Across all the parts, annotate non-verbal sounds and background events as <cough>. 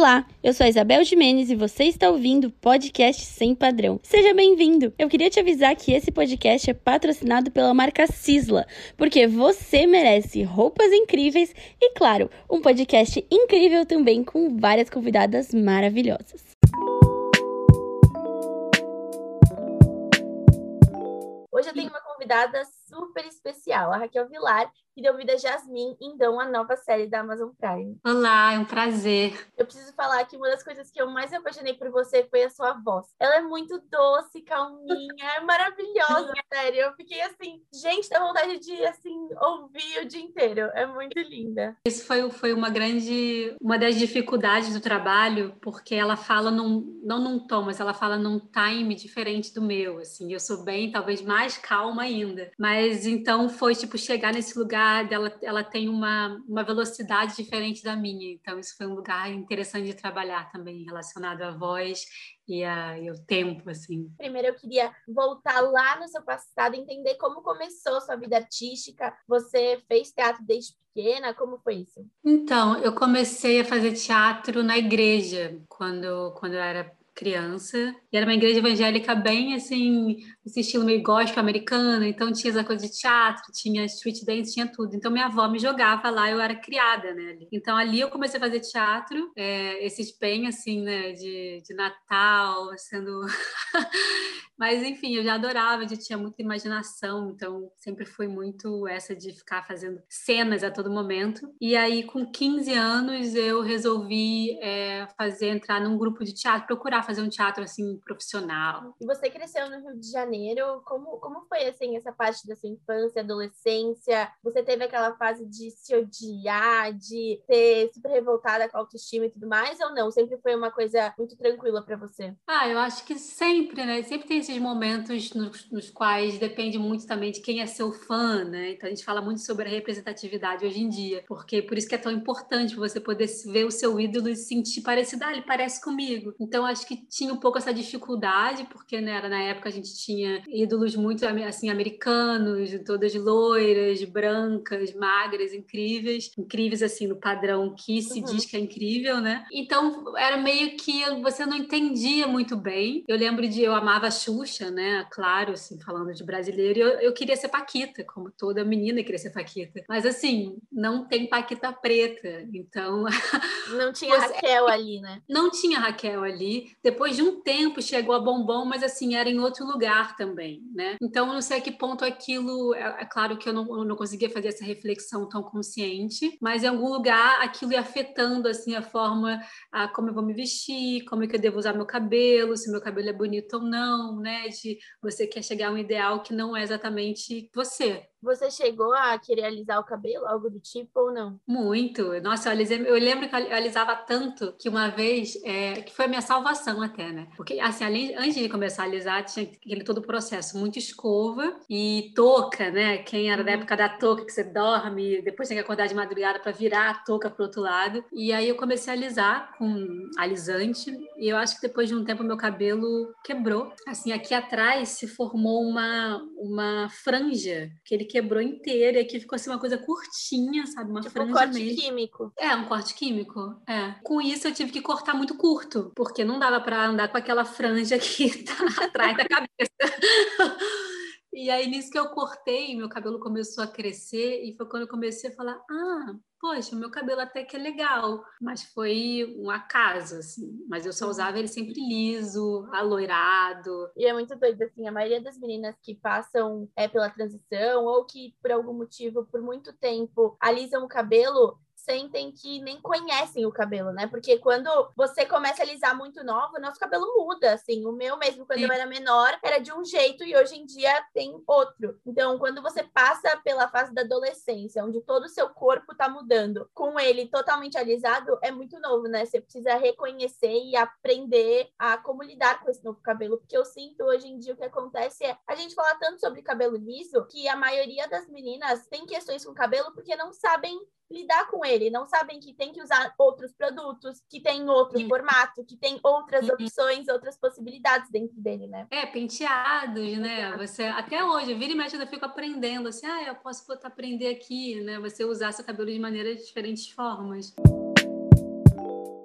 Olá, eu sou a Isabel Jimenez e você está ouvindo o podcast Sem Padrão. Seja bem-vindo! Eu queria te avisar que esse podcast é patrocinado pela marca Cisla, porque você merece roupas incríveis e, claro, um podcast incrível também com várias convidadas maravilhosas. Hoje eu tenho uma convidada super especial, a Raquel Vilar, que deu vida a Jasmine em Dão, a nova série da Amazon Prime. Olá, é um prazer. Eu preciso falar que uma das coisas que eu mais me apaixonei por você foi a sua voz. Ela é muito doce, calminha, é maravilhosa, sério. Eu fiquei assim, gente, dá vontade de assim ouvir o dia inteiro. É muito linda. Isso foi, foi uma grande, uma das dificuldades do trabalho, porque ela fala num, não num tom, mas ela fala num time diferente do meu, assim. Eu sou bem, talvez mais calma ainda. Mas então foi tipo chegar nesse lugar dela, ela tem uma, uma velocidade diferente da minha. Então, isso foi um lugar interessante de trabalhar também, relacionado à voz e, a, e o tempo, assim. Primeiro, eu queria voltar lá no seu passado, entender como começou sua vida artística. Você fez teatro desde pequena? Como foi isso? Então, eu comecei a fazer teatro na igreja, quando, quando eu era criança. E era uma igreja evangélica bem assim, esse estilo meio gospel americano. Então tinha essa coisa de teatro, tinha street dance, tinha tudo. Então minha avó me jogava lá, eu era criada, né? Ali. Então ali eu comecei a fazer teatro, é, esses bem assim, né? De, de Natal, sendo. <laughs> Mas enfim, eu já adorava, eu tinha muita imaginação, então sempre foi muito essa de ficar fazendo cenas a todo momento. E aí, com 15 anos, eu resolvi é, fazer entrar num grupo de teatro, procurar fazer um teatro assim profissional. E você cresceu no Rio de Janeiro, como, como foi assim essa parte da sua infância, adolescência? Você teve aquela fase de se odiar, de ser super revoltada com a autoestima e tudo mais, ou não? Sempre foi uma coisa muito tranquila para você? Ah, eu acho que sempre, né? Sempre tem esses momentos nos, nos quais depende muito também de quem é seu fã, né? Então a gente fala muito sobre a representatividade hoje em dia, porque por isso que é tão importante você poder ver o seu ídolo e sentir parecido, ah, ele parece comigo. Então acho que tinha um pouco essa dificuldade, porque né, na época a gente tinha ídolos muito assim americanos, todas loiras, brancas, magras, incríveis, incríveis assim no padrão que se uhum. diz que é incrível, né? Então era meio que você não entendia muito bem. Eu lembro de eu amava a Xuxa, né? Claro, assim, falando de brasileiro, eu, eu queria ser Paquita, como toda menina queria ser Paquita. Mas assim, não tem Paquita preta, então <laughs> não tinha você... Raquel ali, né? Não tinha Raquel ali. Depois de um tempo chegou a Bombom, mas assim, era em outro lugar também, né? Então, não sei a que ponto aquilo. É, é claro que eu não, eu não conseguia fazer essa reflexão tão consciente, mas em algum lugar aquilo ia afetando, assim, a forma, a, como eu vou me vestir, como é que eu devo usar meu cabelo, se meu cabelo é bonito ou não, né? De você quer chegar a um ideal que não é exatamente você, você chegou a querer alisar o cabelo, algo do tipo, ou não? Muito. Nossa, eu, alisei, eu lembro que eu alisava tanto que uma vez, é, que foi a minha salvação até, né? Porque, assim, além, antes de começar a alisar, tinha aquele todo o processo, muito escova e touca, né? Quem era da uhum. época da touca, que você dorme, depois tem que acordar de madrugada para virar a touca pro outro lado. E aí eu comecei a alisar com alisante e eu acho que depois de um tempo meu cabelo quebrou. Assim, aqui atrás se formou uma, uma franja, que ele quebrou inteira e aqui ficou assim uma coisa curtinha, sabe? Uma tipo franja um corte mesmo. químico. É, um corte químico. É. Com isso eu tive que cortar muito curto, porque não dava para andar com aquela franja que <laughs> tá atrás da cabeça. <laughs> E aí, nisso que eu cortei, meu cabelo começou a crescer, e foi quando eu comecei a falar: ah, poxa, meu cabelo até que é legal, mas foi um acaso, assim. Mas eu só uhum. usava ele sempre liso, aloirado. E é muito doido, assim, a maioria das meninas que passam é, pela transição ou que, por algum motivo, por muito tempo, alisam o cabelo, sentem que nem conhecem o cabelo, né? Porque quando você começa a alisar muito nova, nosso cabelo muda, assim. O meu mesmo, quando Sim. eu era menor, era de um jeito e hoje em dia tem outro. Então, quando você passa pela fase da adolescência, onde todo o seu corpo tá mudando, com ele totalmente alisado, é muito novo, né? Você precisa reconhecer e aprender a como lidar com esse novo cabelo. Porque eu sinto hoje em dia o que acontece é a gente fala tanto sobre cabelo liso que a maioria das meninas tem questões com cabelo porque não sabem lidar com ele, não sabem que tem que usar outros produtos, que tem outro formato, que tem outras opções, outras possibilidades dentro dele, né? É, penteados, né? Você até hoje, vira e mexe, eu fico aprendendo assim, ah, eu posso botar aprender aqui, né? Você usar seu cabelo de maneiras diferentes formas.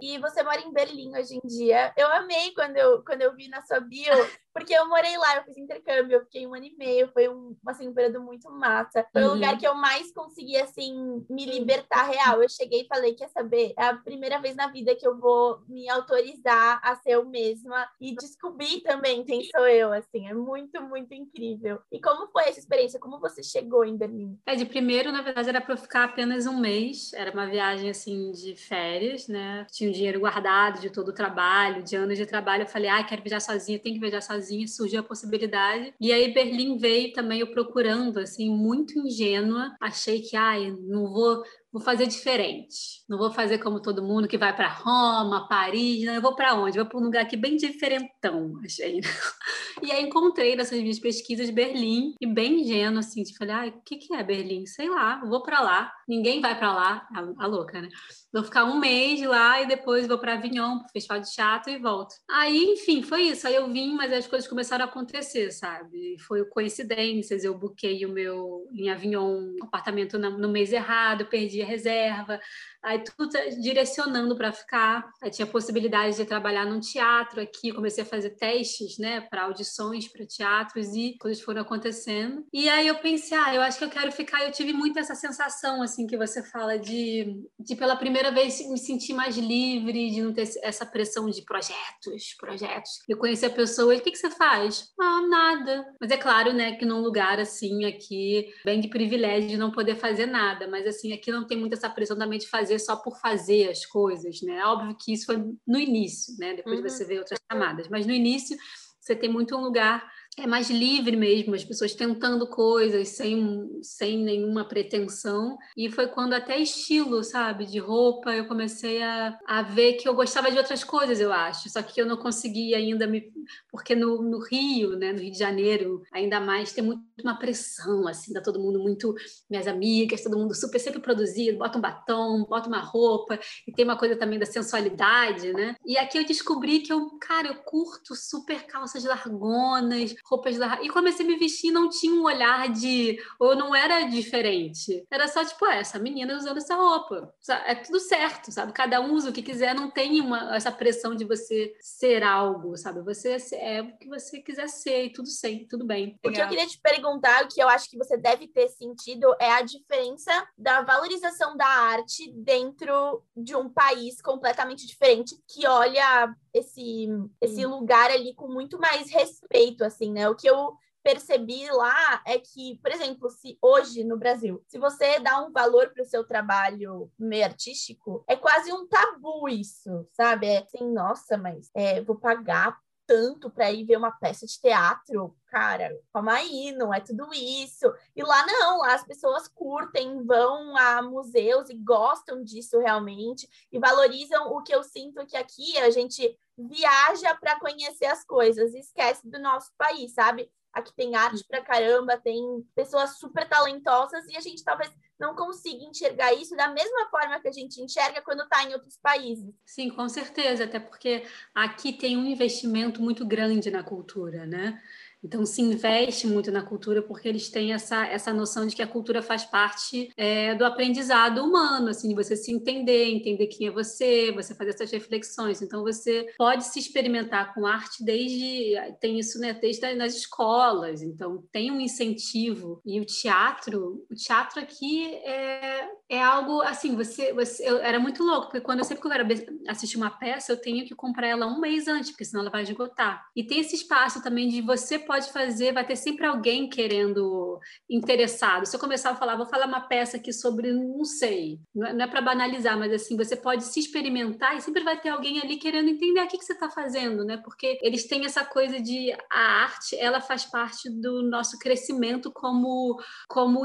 e você mora em Berlim hoje em dia. Eu amei quando eu, quando eu vi na sua bio, porque eu morei lá, eu fiz intercâmbio, eu fiquei um ano e meio, foi um, assim, um período muito massa. Foi uhum. o lugar que eu mais consegui, assim, me libertar real. Eu cheguei e falei, quer saber? É a primeira vez na vida que eu vou me autorizar a ser eu mesma e descobrir também quem sou eu, assim. É muito, muito incrível. E como foi essa experiência? Como você chegou em Berlim? É, de primeiro, na verdade, era para ficar apenas um mês. Era uma viagem, assim, de férias, né? Tinha um dinheiro guardado de todo o trabalho, de anos de trabalho. Eu falei, ah, quero viajar sozinha, tem que viajar sozinha sozinha, surgiu a possibilidade. E aí Berlim veio também eu procurando, assim, muito ingênua. Achei que, ai, não vou vou fazer diferente. Não vou fazer como todo mundo que vai para Roma, Paris. Não, eu vou para onde? vou para um lugar aqui bem diferentão, achei. <laughs> E aí encontrei nessas minhas pesquisas Berlim e bem ingênuo assim, de falei, ai, o que que é Berlim? Sei lá, vou para lá. Ninguém vai para lá, a, a, louca, né? Vou ficar um mês lá e depois vou para Avignon, pro Festival de Teatro e volto. Aí, enfim, foi isso. Aí eu vim, mas as coisas começaram a acontecer, sabe? Foi coincidências. Eu buquei o meu em Avignon apartamento no mês errado, perdi reserva, aí tudo tá direcionando para ficar. Aí tinha possibilidade de trabalhar num teatro aqui, comecei a fazer testes, né, para audições para teatros e coisas foram acontecendo. E aí eu pensei, ah, eu acho que eu quero ficar. Eu tive muito essa sensação assim que você fala de, de pela primeira vez me sentir mais livre, de não ter essa pressão de projetos, projetos. Eu conheci a pessoa, e o que que você faz? Ah, nada. Mas é claro, né, que num lugar assim aqui bem de privilégio de não poder fazer nada, mas assim aqui não tem muito essa pressão também de fazer só por fazer as coisas, né? Óbvio que isso foi no início, né? Depois uhum. você vê outras camadas, mas no início você tem muito um lugar é mais livre mesmo, as pessoas tentando coisas sem, sem nenhuma pretensão. E foi quando até estilo, sabe, de roupa, eu comecei a, a ver que eu gostava de outras coisas, eu acho. Só que eu não conseguia ainda me. Porque no, no Rio, né, no Rio de Janeiro, ainda mais tem muito uma pressão, assim, tá todo mundo muito. Minhas amigas, todo mundo super sempre produzido, bota um batom, bota uma roupa, e tem uma coisa também da sensualidade, né? E aqui eu descobri que eu, cara, eu curto super calças largonas roupas da. E comecei a me vestir não tinha um olhar de. Ou não era diferente. Era só tipo, é, essa menina usando essa roupa. É tudo certo, sabe? Cada um usa o que quiser, não tem uma, essa pressão de você ser algo, sabe? Você é o que você quiser ser e tudo sem, tudo bem. O que eu queria te perguntar, o que eu acho que você deve ter sentido, é a diferença da valorização da arte dentro de um país completamente diferente que olha esse, esse lugar ali com muito mais respeito, assim, né? O que eu percebi lá é que, por exemplo, se hoje no Brasil, se você dá um valor para o seu trabalho meio artístico, é quase um tabu isso, sabe? É assim, nossa, mas é, vou pagar tanto para ir ver uma peça de teatro, cara, calma aí, não é tudo isso. E lá não, lá as pessoas curtem, vão a museus e gostam disso realmente e valorizam o que eu sinto que aqui a gente viaja para conhecer as coisas esquece do nosso país, sabe? Aqui tem arte pra caramba, tem pessoas super talentosas e a gente talvez não consiga enxergar isso da mesma forma que a gente enxerga quando está em outros países. Sim, com certeza, até porque aqui tem um investimento muito grande na cultura, né? Então, se investe muito na cultura porque eles têm essa, essa noção de que a cultura faz parte é, do aprendizado humano, assim, de você se entender, entender quem é você, você fazer essas reflexões. Então, você pode se experimentar com arte desde, tem isso, né, desde nas escolas. Então, tem um incentivo. E o teatro, o teatro aqui é, é algo, assim, você, você eu, era muito louco, porque quando eu sempre que eu quero assistir uma peça, eu tenho que comprar ela um mês antes, porque senão ela vai esgotar. E tem esse espaço também de você pode pode fazer, vai ter sempre alguém querendo interessado. Se eu começar a falar, vou falar uma peça aqui sobre, não sei, não é, é para banalizar, mas assim, você pode se experimentar e sempre vai ter alguém ali querendo entender o que, que você está fazendo, né? Porque eles têm essa coisa de a arte, ela faz parte do nosso crescimento como, como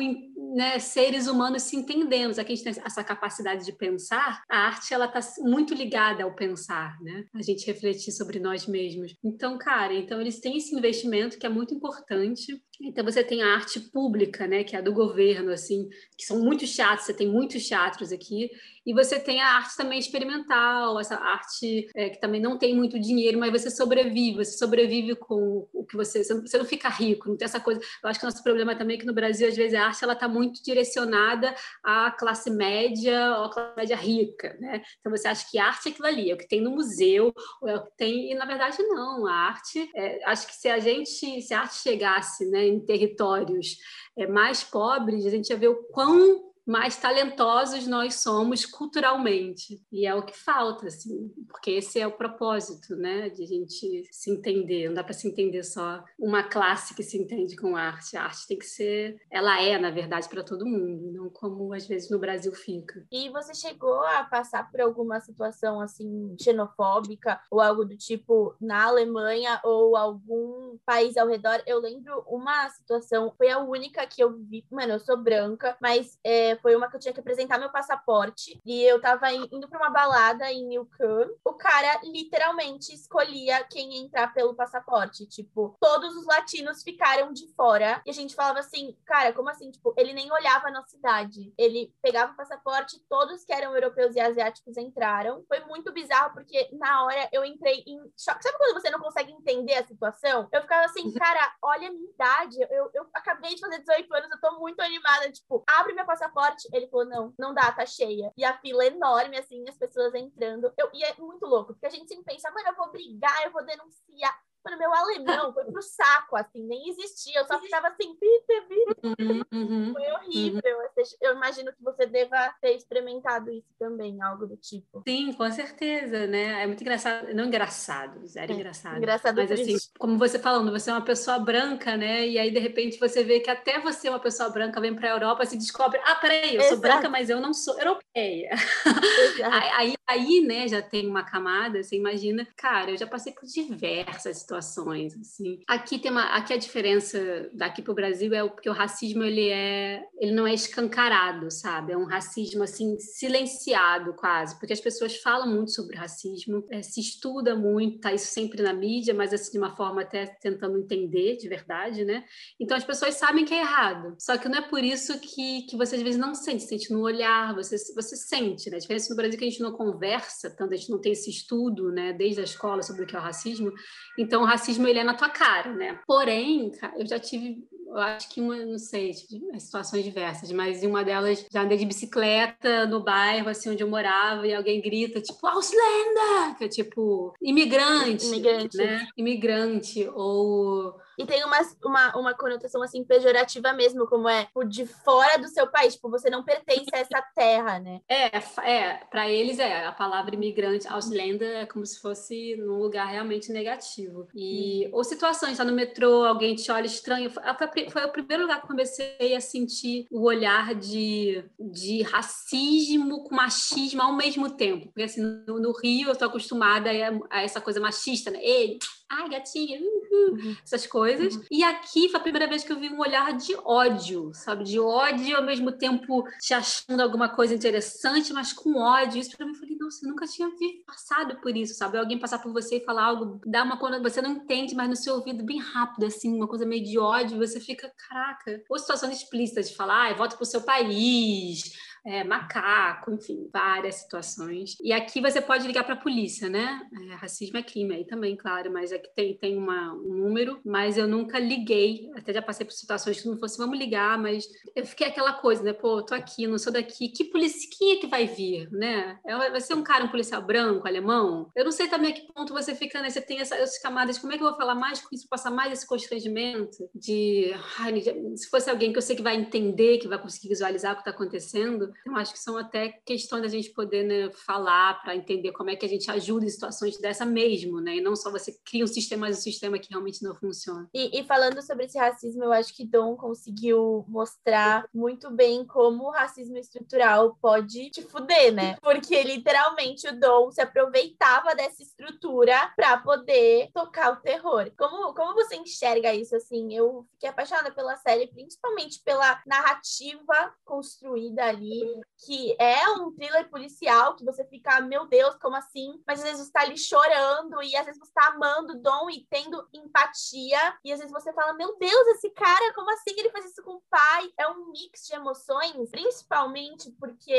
né, seres humanos se entendendo. Aqui a gente tem essa capacidade de pensar, a arte ela está muito ligada ao pensar, né? A gente refletir sobre nós mesmos. Então, cara, então eles têm esse investimento que é muito importante Então você tem a arte pública, né, que é a do governo, assim, que são muitos teatros, você tem muitos teatros aqui, e você tem a arte também experimental, essa arte é, que também não tem muito dinheiro, mas você sobrevive, você sobrevive com o que você. Você não fica rico, não tem essa coisa. Eu acho que o nosso problema também é que no Brasil, às vezes, a arte ela está muito direcionada à classe média ou à classe média rica, né? Então você acha que arte é aquilo ali, é o que tem no museu, ou é o que tem. E na verdade, não. A arte, é, acho que se a gente, se a arte chegasse né, em territórios é, mais pobres, a gente ia ver o quão mais talentosos nós somos culturalmente. E é o que falta, assim, porque esse é o propósito, né, de a gente se entender. Não dá para se entender só uma classe que se entende com arte. A arte tem que ser, ela é, na verdade, para todo mundo, não como às vezes no Brasil fica. E você chegou a passar por alguma situação assim xenofóbica ou algo do tipo na Alemanha ou algum país ao redor? Eu lembro uma situação, foi a única que eu vi, mano, eu sou branca, mas é, foi uma que eu tinha que apresentar meu passaporte. E eu tava indo pra uma balada em Newcomb. O cara literalmente escolhia quem entrar pelo passaporte. Tipo, todos os latinos ficaram de fora. E a gente falava assim, cara, como assim? Tipo, ele nem olhava a nossa idade. Ele pegava o passaporte, todos que eram europeus e asiáticos entraram. Foi muito bizarro, porque na hora eu entrei em choque. Sabe quando você não consegue entender a situação? Eu ficava assim, cara, olha a minha idade. Eu, eu acabei de fazer 18 anos, eu tô muito animada. Tipo, abre meu passaporte ele falou: não, não dá, tá cheia. E a fila é enorme, assim, as pessoas entrando. Eu, e é muito louco, porque a gente sempre pensa, mano, eu vou brigar, eu vou denunciar. Mano, meu alemão foi pro saco, assim, nem existia. Eu só ficava assim, Peter, Peter. Uhum, foi horrível. Uhum. Eu imagino que você deva ter experimentado isso também, algo do tipo. Sim, com certeza, né? É muito engraçado. Não engraçado, zero é, engraçado. Engraçado Mas assim, como você falando, você é uma pessoa branca, né? E aí, de repente, você vê que até você, é uma pessoa branca, vem pra Europa e se descobre, ah, peraí, eu Exato. sou branca, mas eu não sou europeia. <laughs> aí, aí, né, já tem uma camada, você imagina, cara, eu já passei por diversas situações, assim. Aqui tem uma, aqui a diferença daqui para o Brasil é porque o racismo ele é, ele não é escancarado, sabe? É um racismo assim silenciado quase, porque as pessoas falam muito sobre racismo, é, se estuda muito, tá isso sempre na mídia, mas assim de uma forma até tentando entender de verdade, né? Então as pessoas sabem que é errado. Só que não é por isso que, que você às vezes não sente, sente no olhar, você você sente, né? A diferença no Brasil é que a gente não conversa, tanto a gente não tem esse estudo, né, desde a escola sobre o que é o racismo. Então então, o racismo ele é na tua cara, né? Porém, eu já tive eu acho que uma, não sei, tipo, situações diversas, mas em uma delas já andei de bicicleta no bairro, assim, onde eu morava, e alguém grita, tipo, Ausländer! Que é tipo, imigrante. Imigrante. Né? Imigrante, ou e tem uma, uma, uma conotação assim pejorativa mesmo, como é tipo, de fora do seu país, tipo, você não pertence a essa <laughs> terra, né? É, é, para eles é, a palavra imigrante, Ausländer, é como se fosse num lugar realmente negativo. E, hum. ou situações, tá no metrô, alguém te olha estranho, foi, foi o primeiro lugar que eu comecei a sentir o olhar de, de racismo com machismo ao mesmo tempo, porque assim, no, no Rio eu tô acostumada a, a essa coisa machista, né? Ei, ai, gatinha, uhum, uhum. essas coisas. Uhum. E aqui foi a primeira vez que eu vi um olhar de ódio, sabe? De ódio, ao mesmo tempo te achando alguma coisa interessante, mas com ódio. Isso para mim, eu falei, nossa, eu nunca tinha passado por isso, sabe? Alguém passar por você e falar algo, dá uma coisa, você não entende, mas no seu ouvido bem rápido, assim, uma coisa meio de ódio, você fica, caraca. Ou situações explícitas de falar, ai, volta pro seu país, é, macaco, enfim, várias situações. E aqui você pode ligar para a polícia, né? É, racismo é crime aí também, claro, mas aqui tem, tem uma, um número, mas eu nunca liguei, até já passei por situações que não fosse, vamos ligar, mas eu fiquei aquela coisa, né? Pô, tô aqui, não sou daqui, que polícia, quem é que vai vir, né? É, vai ser um cara, um policial branco, alemão? Eu não sei também a que ponto você fica, né? Você tem essa, essas camadas, como é que eu vou falar mais com isso, passar mais esse constrangimento de, ai, se fosse alguém que eu sei que vai entender, que vai conseguir visualizar o que está acontecendo, então, acho que são até questões da gente poder né, falar para entender como é que a gente ajuda em situações dessa mesmo, né? E não só você cria um sistema, mas um sistema que realmente não funciona. E, e falando sobre esse racismo, eu acho que Dom conseguiu mostrar muito bem como o racismo estrutural pode te fuder, né? Porque literalmente o Dom se aproveitava dessa estrutura para poder tocar o terror. Como, como você enxerga isso assim? Eu fiquei apaixonada pela série, principalmente pela narrativa construída ali que é um thriller policial, que você fica, meu Deus, como assim? Mas às vezes você tá ali chorando, e às vezes você tá amando o Dom e tendo empatia, e às vezes você fala, meu Deus, esse cara, como assim ele faz isso com o pai? É um mix de emoções, principalmente porque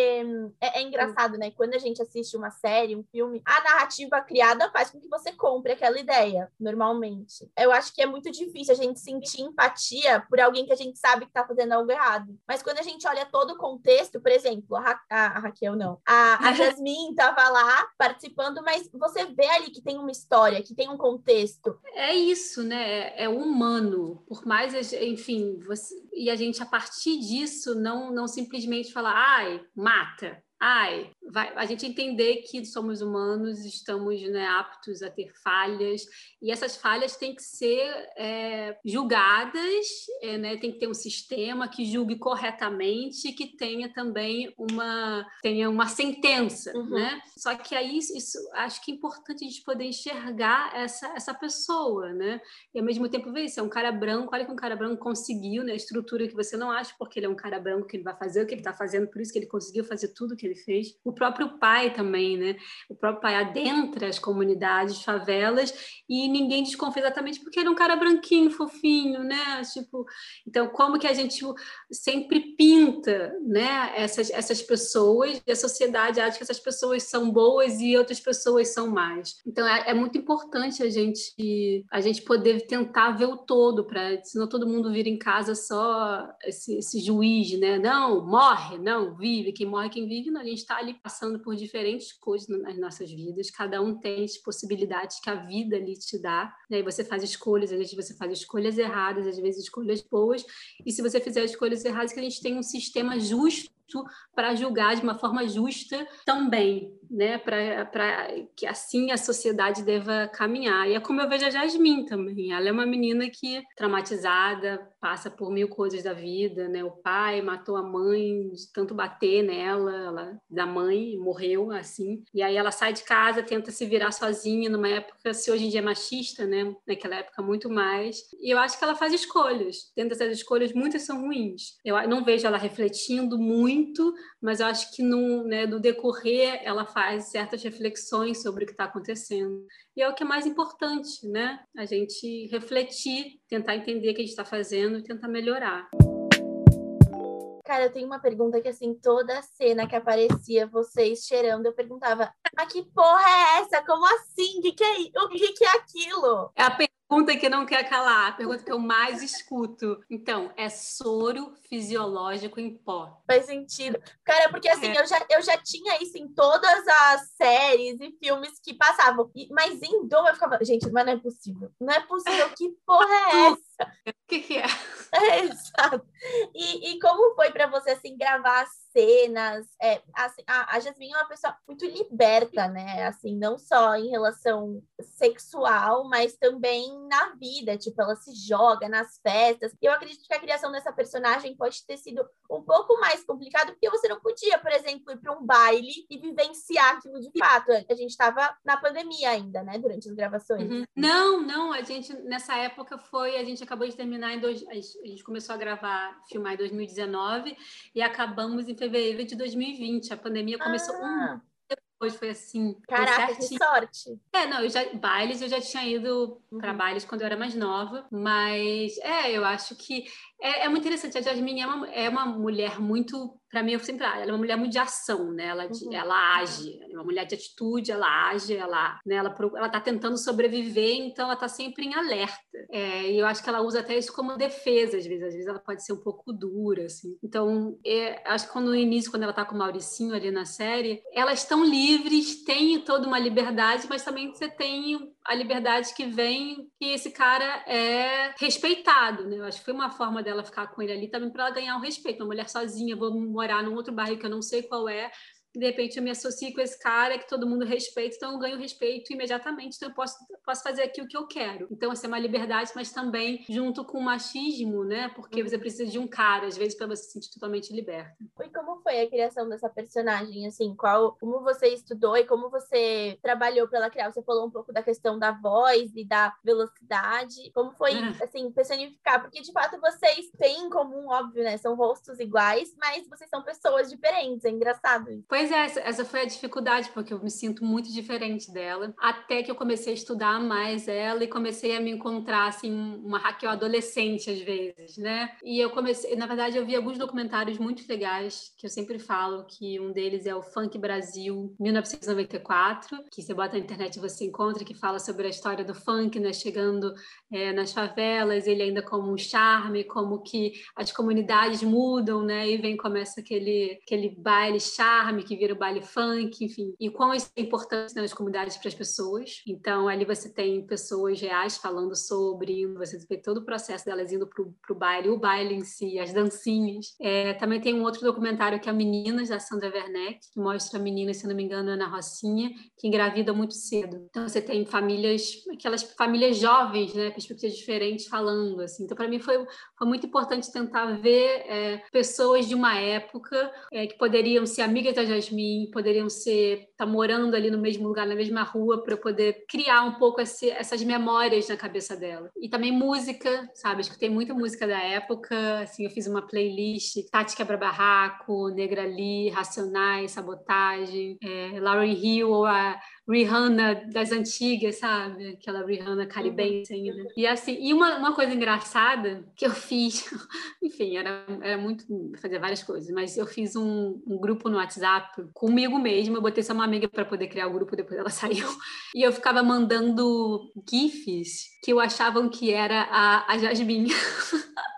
é, é engraçado, né? Quando a gente assiste uma série, um filme, a narrativa criada faz com que você compre aquela ideia, normalmente. Eu acho que é muito difícil a gente sentir empatia por alguém que a gente sabe que tá fazendo algo errado. Mas quando a gente olha todo o contexto, por exemplo, a, a, a Raquel não, a, a <laughs> Jasmine tava lá participando, mas você vê ali que tem uma história, que tem um contexto. É isso, né? É, é humano. Por mais, enfim, você... e a gente a partir disso não não simplesmente falar, ai, mata ai, vai, a gente entender que somos humanos, estamos né, aptos a ter falhas, e essas falhas têm que ser é, julgadas, é, né, tem que ter um sistema que julgue corretamente, que tenha também uma, tenha uma sentença, uhum. né? Só que aí isso, acho que é importante a gente poder enxergar essa, essa pessoa, né? E ao mesmo tempo ver isso, é um cara branco, olha que um cara branco conseguiu, né? A estrutura que você não acha porque ele é um cara branco que ele vai fazer o que ele está fazendo, por isso que ele conseguiu fazer tudo que ele fez. O próprio pai também, né? O próprio pai adentra as comunidades, favelas, e ninguém desconfia exatamente porque ele é um cara branquinho, fofinho, né? Tipo, então, como que a gente sempre pinta, né? Essas, essas pessoas, e a sociedade acha que essas pessoas são boas e outras pessoas são más. Então, é, é muito importante a gente, a gente poder tentar ver o todo, para senão todo mundo vira em casa só esse, esse juiz, né? Não, morre, não, vive. Quem morre, quem vive, não a gente está ali passando por diferentes coisas nas nossas vidas, cada um tem as possibilidades que a vida ali te dá, e aí você faz escolhas, às vezes você faz escolhas erradas, às vezes escolhas boas, e se você fizer escolhas erradas, que a gente tem um sistema justo para julgar de uma forma justa também, né? Para que assim a sociedade deva caminhar. E é como eu vejo a Jasmine também. Ela é uma menina que traumatizada, passa por mil coisas da vida, né? O pai matou a mãe de tanto bater nela, ela da mãe morreu assim. E aí ela sai de casa, tenta se virar sozinha numa época, se hoje em dia é machista, né? Naquela época muito mais. E eu acho que ela faz escolhas. Dentro dessas escolhas muitas são ruins. Eu não vejo ela refletindo muito muito, mas eu acho que no, né, no decorrer ela faz certas reflexões sobre o que está acontecendo. E é o que é mais importante, né? A gente refletir, tentar entender o que a gente está fazendo e tentar melhorar. Cara, eu tenho uma pergunta que, assim, toda cena que aparecia vocês cheirando, eu perguntava: mas que porra é essa? Como assim? O que, que, é, o que, que é aquilo? É a pergunta que não quer calar, a pergunta que eu mais escuto. Então, é soro fisiológico em pó. Faz sentido. Cara, porque assim, é. eu, já, eu já tinha isso em todas as séries e filmes que passavam. Mas em Dom eu ficava, gente, mas não é possível. Não é possível. Que porra é essa? O que, que é? <laughs> É, exato. E, e como foi para você, assim, gravar cenas? É, assim, a, a Jasmine é uma pessoa muito liberta, né? Assim, não só em relação sexual, mas também na vida. Tipo, ela se joga nas festas. E eu acredito que a criação dessa personagem pode ter sido um pouco mais complicado, porque você não podia, por exemplo, ir para um baile e vivenciar aquilo de fato. A gente estava na pandemia ainda, né? Durante as gravações. Uhum. Não, não. A gente, nessa época, foi. A gente acabou de terminar em. Dois, a gente começou a gravar, filmar em 2019 e acabamos em fevereiro de 2020. A pandemia começou ah. um depois, foi assim. Caraca, que sorte! É, não, eu já, bailes eu já tinha ido uhum. para bailes quando eu era mais nova, mas é, eu acho que é, é muito interessante. A Jasmine é uma, é uma mulher muito para mim, eu sempre ela é uma mulher muito de ação, né? Ela, uhum. ela age, é uma mulher de atitude, ela age, ela, né? ela, ela tá tentando sobreviver, então ela tá sempre em alerta. É, e eu acho que ela usa até isso como defesa, às vezes. Às vezes ela pode ser um pouco dura, assim. Então, é, acho que quando no início, quando ela tá com o Mauricinho ali na série, elas estão livres, têm toda uma liberdade, mas também você tem a liberdade que vem que esse cara é respeitado, né? Eu acho que foi uma forma dela ficar com ele ali também para ela ganhar o respeito. Uma mulher sozinha, vou morar num outro bairro que eu não sei qual é, de repente eu me associo com esse cara que todo mundo respeita, então eu ganho respeito imediatamente, então eu posso, posso fazer aqui o que eu quero. Então, assim, é uma liberdade, mas também junto com o machismo, né? Porque você precisa de um cara, às vezes, para você se sentir totalmente liberta. E como foi a criação dessa personagem, assim, qual, como você estudou e como você trabalhou para ela criar? Você falou um pouco da questão da voz e da velocidade, como foi, ah. assim, personificar? Porque, de fato, vocês têm em comum, óbvio, né? São rostos iguais, mas vocês são pessoas diferentes, é engraçado isso. Pois é, essa foi a dificuldade, porque eu me sinto muito diferente dela, até que eu comecei a estudar mais ela e comecei a me encontrar, assim, uma Raquel adolescente, às vezes, né? E eu comecei, na verdade, eu vi alguns documentários muito legais, que eu sempre falo, que um deles é o Funk Brasil 1994, que você bota na internet e você encontra, que fala sobre a história do funk, né? Chegando é, nas favelas, ele ainda como um charme, como que as comunidades mudam, né? E vem, começa aquele, aquele baile charme que vira o baile funk, enfim. E quão isso é importante nas comunidades para as pessoas. Então, ali você tem pessoas reais falando sobre, você vê todo o processo delas indo para o baile, o baile em si, as dancinhas. É, também tem um outro documentário que é Meninas, da Sandra Werneck, que mostra meninas, se não me engano, na Rocinha, que engravida muito cedo. Então, você tem famílias, aquelas famílias jovens, né? Perspectivas diferentes falando, assim. Então, para mim, foi, foi muito importante tentar ver é, pessoas de uma época é, que poderiam ser amigas da Jasmine, poderiam ser estar tá morando ali no mesmo lugar, na mesma rua, para poder criar um pouco esse, essas memórias na cabeça dela. E também música, sabe? Escutei muita música da época, assim, eu fiz uma playlist Tati Quebra Barraco, Negra Lee, Racionais, Sabotagem, é, Lauren Hill ou a Rihanna das antigas, sabe? Aquela Rihanna caribense ainda. Uhum. E assim, e uma, uma coisa engraçada que eu fiz, <laughs> enfim, era, era muito, fazer várias coisas, mas eu fiz um, um grupo no WhatsApp comigo mesma, eu botei só uma amiga para poder criar o grupo, depois ela <laughs> saiu, e eu ficava mandando gifs que eu achavam que era a, a Jasmine. <laughs>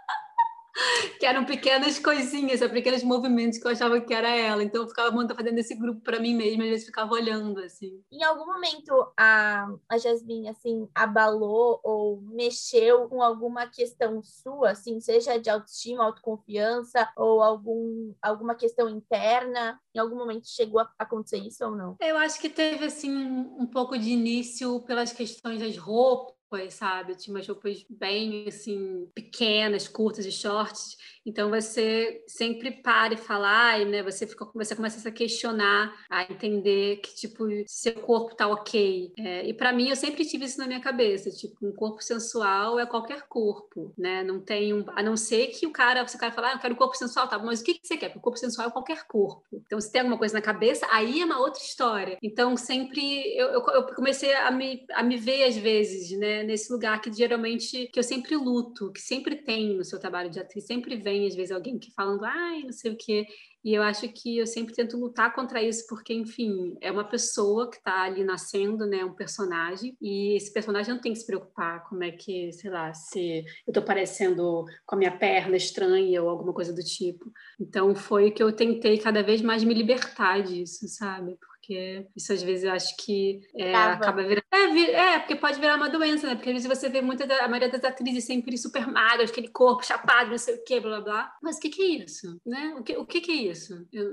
<laughs> que eram pequenas coisinhas, pequenos movimentos que eu achava que era ela. Então eu ficava muito fazendo esse grupo para mim mesma, às vezes ficava olhando assim. Em algum momento a, a Jasmine assim abalou ou mexeu com alguma questão sua, assim, seja de autoestima, autoconfiança ou algum alguma questão interna? Em algum momento chegou a acontecer isso ou não? Eu acho que teve assim um pouco de início pelas questões das roupas roupas, sabe? Eu tinha umas roupas bem, assim, pequenas, curtas e shorts. Então você sempre para e fala, e, né? Você fica, você começa a se questionar, a entender que tipo seu corpo tá ok. É, e para mim eu sempre tive isso na minha cabeça, tipo um corpo sensual é qualquer corpo, né? Não tem um, a não ser que o cara, se o cara falar, ah, eu quero um corpo sensual, tá? Mas o que, que você quer? Porque o corpo sensual é qualquer corpo. Então se tem alguma coisa na cabeça, aí é uma outra história. Então sempre eu, eu, eu comecei a me, a me ver às vezes, né? Nesse lugar que geralmente que eu sempre luto, que sempre tem no seu trabalho de atriz, sempre vem às vezes, alguém que falando, ai, não sei o quê. E eu acho que eu sempre tento lutar contra isso, porque, enfim, é uma pessoa que está ali nascendo, né? Um personagem, e esse personagem não tem que se preocupar como é que, sei lá, se eu estou parecendo com a minha perna estranha ou alguma coisa do tipo. Então, foi que eu tentei cada vez mais me libertar disso, sabe? Porque isso às vezes eu acho que é, acaba virando. É, é, porque pode virar uma doença, né? Porque às vezes você vê muita da, a maioria das atrizes sempre super magras, aquele corpo chapado, não sei o quê, blá blá blá. Mas o que, que é isso? Né? O, que, o que, que é isso? Eu...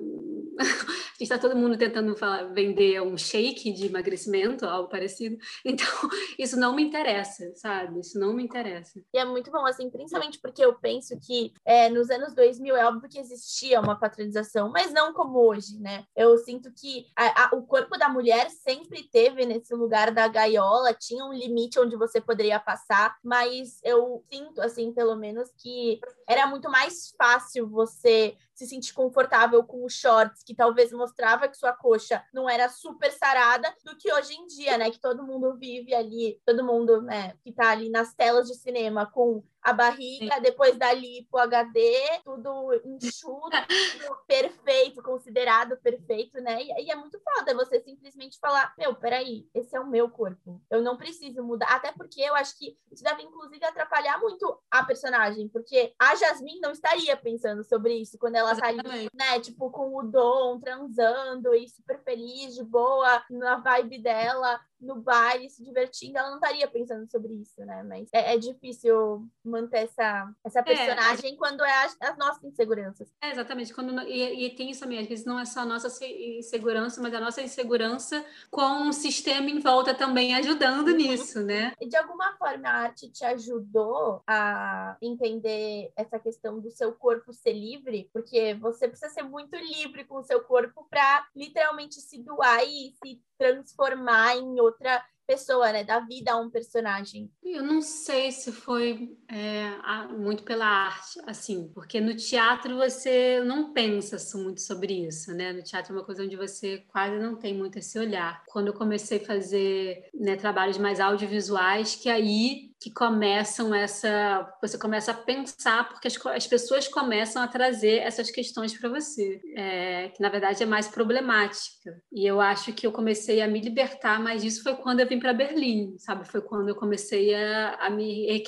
<laughs> a gente está todo mundo tentando falar, vender um shake de emagrecimento, algo parecido. Então, <laughs> isso não me interessa, sabe? Isso não me interessa. E é muito bom, assim, principalmente porque eu penso que é, nos anos 2000 é óbvio que existia uma patronização, mas não como hoje, né? Eu sinto que a, a, o corpo da mulher sempre teve nesse lugar da gaiola, tinha um limite onde você poderia passar, mas eu sinto, assim, pelo menos, que era muito mais fácil você se sentir confortável com os shorts, que talvez mostrava que sua coxa não era super sarada, do que hoje em dia, né? Que todo mundo vive ali, todo mundo, né, que tá ali nas telas de cinema com a barriga, Sim. depois dali pro HD, tudo enxuto, tudo <laughs> perfeito, considerado perfeito, né? E, e, é muito foda você simplesmente falar, meu, peraí, esse é o meu corpo. Eu não preciso mudar. Até porque eu acho que isso deve, inclusive, atrapalhar muito a personagem, porque a Jasmine não estaria pensando sobre isso quando ela tá ali, né? Tipo, com o Dom transando e super feliz, de boa, na vibe dela. No baile se divertindo, ela não estaria pensando sobre isso, né? Mas é, é difícil manter essa, essa é, personagem é, quando é as, as, nossas inseguranças. É, exatamente. Quando, e, e, tem isso também, às vezes não é só a nossa insegurança, mas a nossa insegurança com o sistema em volta também ajudando uhum. nisso, né? De alguma forma a arte te ajudou a entender essa questão do seu corpo ser livre, porque você precisa ser muito livre com o seu corpo para literalmente se doar e se transformar em outra pessoa, né? Dar vida a um personagem. Eu não sei se foi é, muito pela arte, assim, porque no teatro você não pensa muito sobre isso, né? No teatro é uma coisa onde você quase não tem muito esse olhar. Quando eu comecei a fazer né, trabalhos mais audiovisuais, que aí que começam essa. Você começa a pensar, porque as, as pessoas começam a trazer essas questões para você, é, que na verdade é mais problemática. E eu acho que eu comecei a me libertar, mas isso foi quando eu vim para Berlim, sabe? Foi quando eu comecei a, a me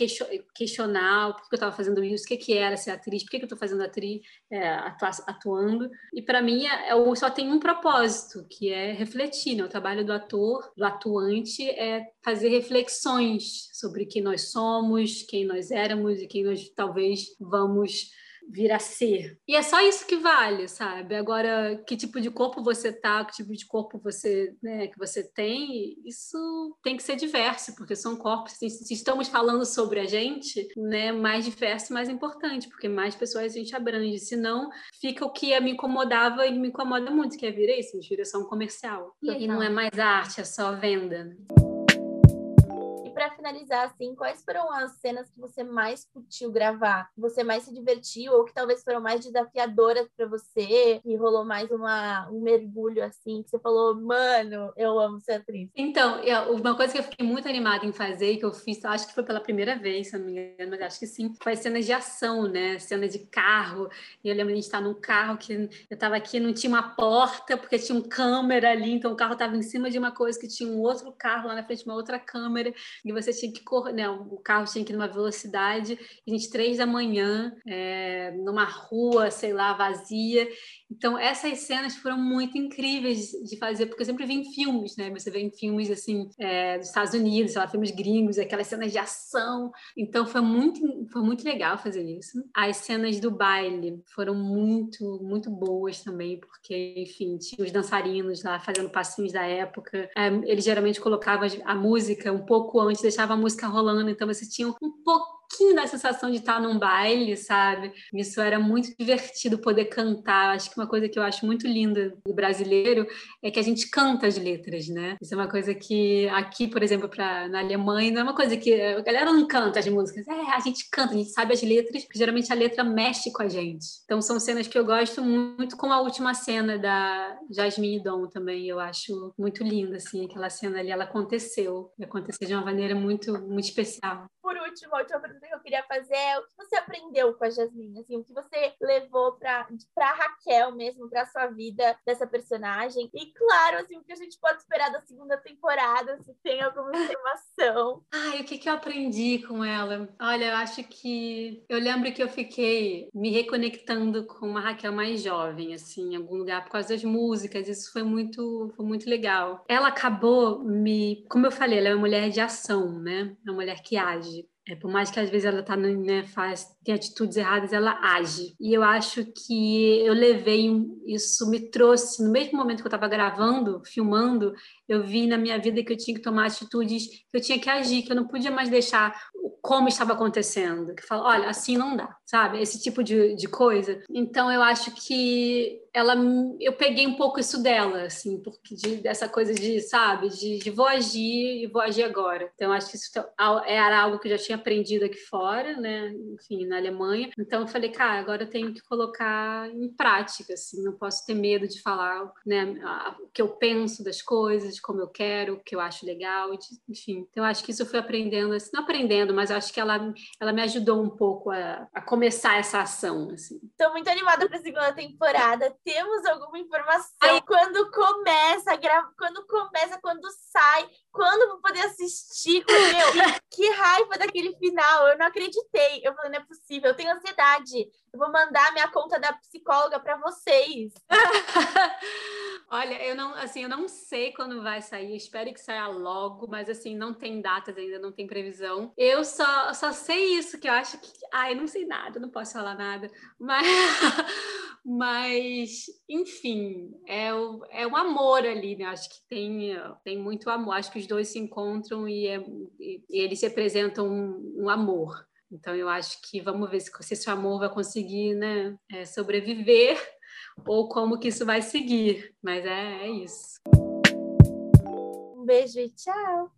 questionar por que eu estava fazendo isso, o que, que era ser atriz, por que, que eu estou fazendo atriz, é, atua, atuando. E para mim, é, é, só tem um propósito, que é refletir. Né? O trabalho do ator, do atuante, é fazer reflexões sobre quem nós somos, quem nós éramos e quem nós talvez vamos vir a ser. E é só isso que vale, sabe? Agora, que tipo de corpo você tá, que tipo de corpo você, né, que você tem, isso tem que ser diverso, porque são corpos, se estamos falando sobre a gente, né, mais diverso, mais importante, porque mais pessoas a gente abrange, senão fica o que me incomodava e me incomoda muito, que é vir isso, direção comercial. E aí não é mais arte, é só venda para finalizar, assim, quais foram as cenas que você mais curtiu gravar? Que você mais se divertiu ou que talvez foram mais desafiadoras para você? E rolou mais uma, um mergulho, assim, que você falou, mano, eu amo ser atriz. Então, eu, uma coisa que eu fiquei muito animada em fazer, que eu fiz, acho que foi pela primeira vez, se não me engano, mas acho que sim, foi cenas de ação, né? Cena de carro. E eu lembro de estar num carro que eu estava aqui, não tinha uma porta, porque tinha um câmera ali, então o carro estava em cima de uma coisa que tinha um outro carro lá na frente, uma outra câmera e você tinha que correr, né? O carro tinha que ir numa velocidade, a gente, três da manhã, é, numa rua, sei lá, vazia. Então, essas cenas foram muito incríveis de fazer, porque eu sempre vi em filmes, né? Você vê em filmes, assim, é, dos Estados Unidos, lá, filmes gringos, aquelas cenas de ação. Então, foi muito, foi muito legal fazer isso. As cenas do baile foram muito, muito boas também, porque, enfim, tinha os dançarinos lá fazendo passinhos da época. É, eles geralmente colocavam a música um pouco antes, deixava a música rolando, então você tinha um pouco pouquinho da sensação de estar num baile, sabe? Isso era muito divertido poder cantar. Acho que uma coisa que eu acho muito linda do brasileiro é que a gente canta as letras, né? Isso é uma coisa que aqui, por exemplo, pra, na Alemanha, não é uma coisa que a galera não canta as músicas. É, a gente canta, a gente sabe as letras, porque geralmente a letra mexe com a gente. Então são cenas que eu gosto muito, como a última cena da Jasmine Dom também. Eu acho muito linda, assim, aquela cena ali, ela aconteceu. E aconteceu de uma maneira muito, muito especial. Por último, última pergunta que eu queria fazer é o que você aprendeu com a Jasmine, assim, o que você levou para para Raquel mesmo, para sua vida dessa personagem. E claro, assim, o que a gente pode esperar da segunda temporada, se tem alguma informação. Ai, o que que eu aprendi com ela? Olha, eu acho que eu lembro que eu fiquei me reconectando com uma Raquel mais jovem, assim, em algum lugar por causa das músicas. Isso foi muito foi muito legal. Ela acabou me, como eu falei, ela é uma mulher de ação, né? É uma mulher que age. É, por mais que às vezes ela tá, né, faz, tem atitudes erradas, ela age. E eu acho que eu levei isso, me trouxe, no mesmo momento que eu estava gravando, filmando, eu vi na minha vida que eu tinha que tomar atitudes, que eu tinha que agir, que eu não podia mais deixar como estava acontecendo. Que fala, olha, assim não dá, sabe? Esse tipo de, de coisa. Então eu acho que ela eu peguei um pouco isso dela assim porque de, dessa coisa de sabe de, de, vou agir e vou agir agora então acho que isso era algo que eu já tinha aprendido aqui fora né enfim na Alemanha então eu falei cara agora eu tenho que colocar em prática assim não posso ter medo de falar né o que eu penso das coisas como eu quero o que eu acho legal de, enfim então eu acho que isso eu fui aprendendo assim, não aprendendo mas eu acho que ela ela me ajudou um pouco a, a começar essa ação assim estou muito animada para a segunda temporada temos alguma informação Ai. quando começa, gra... quando começa, quando sai, quando vou poder assistir, meu, <laughs> que raiva daquele final. Eu não acreditei. Eu falei, não é possível. Eu tenho ansiedade. Eu vou mandar minha conta da psicóloga para vocês. <laughs> Olha, eu não, assim, eu não sei quando vai sair. Espero que saia logo, mas assim, não tem datas ainda, não tem previsão. Eu só, só sei isso que eu acho que, ah, eu não sei nada, não posso falar nada. <laughs> Mas, mas enfim, é, o, é um amor ali, né? Acho que tem, tem muito amor. Acho que os dois se encontram e, é, e, e eles representam um, um amor. Então, eu acho que vamos ver se, se esse amor vai conseguir né, é, sobreviver <laughs> ou como que isso vai seguir. Mas é, é isso. Um beijo e tchau!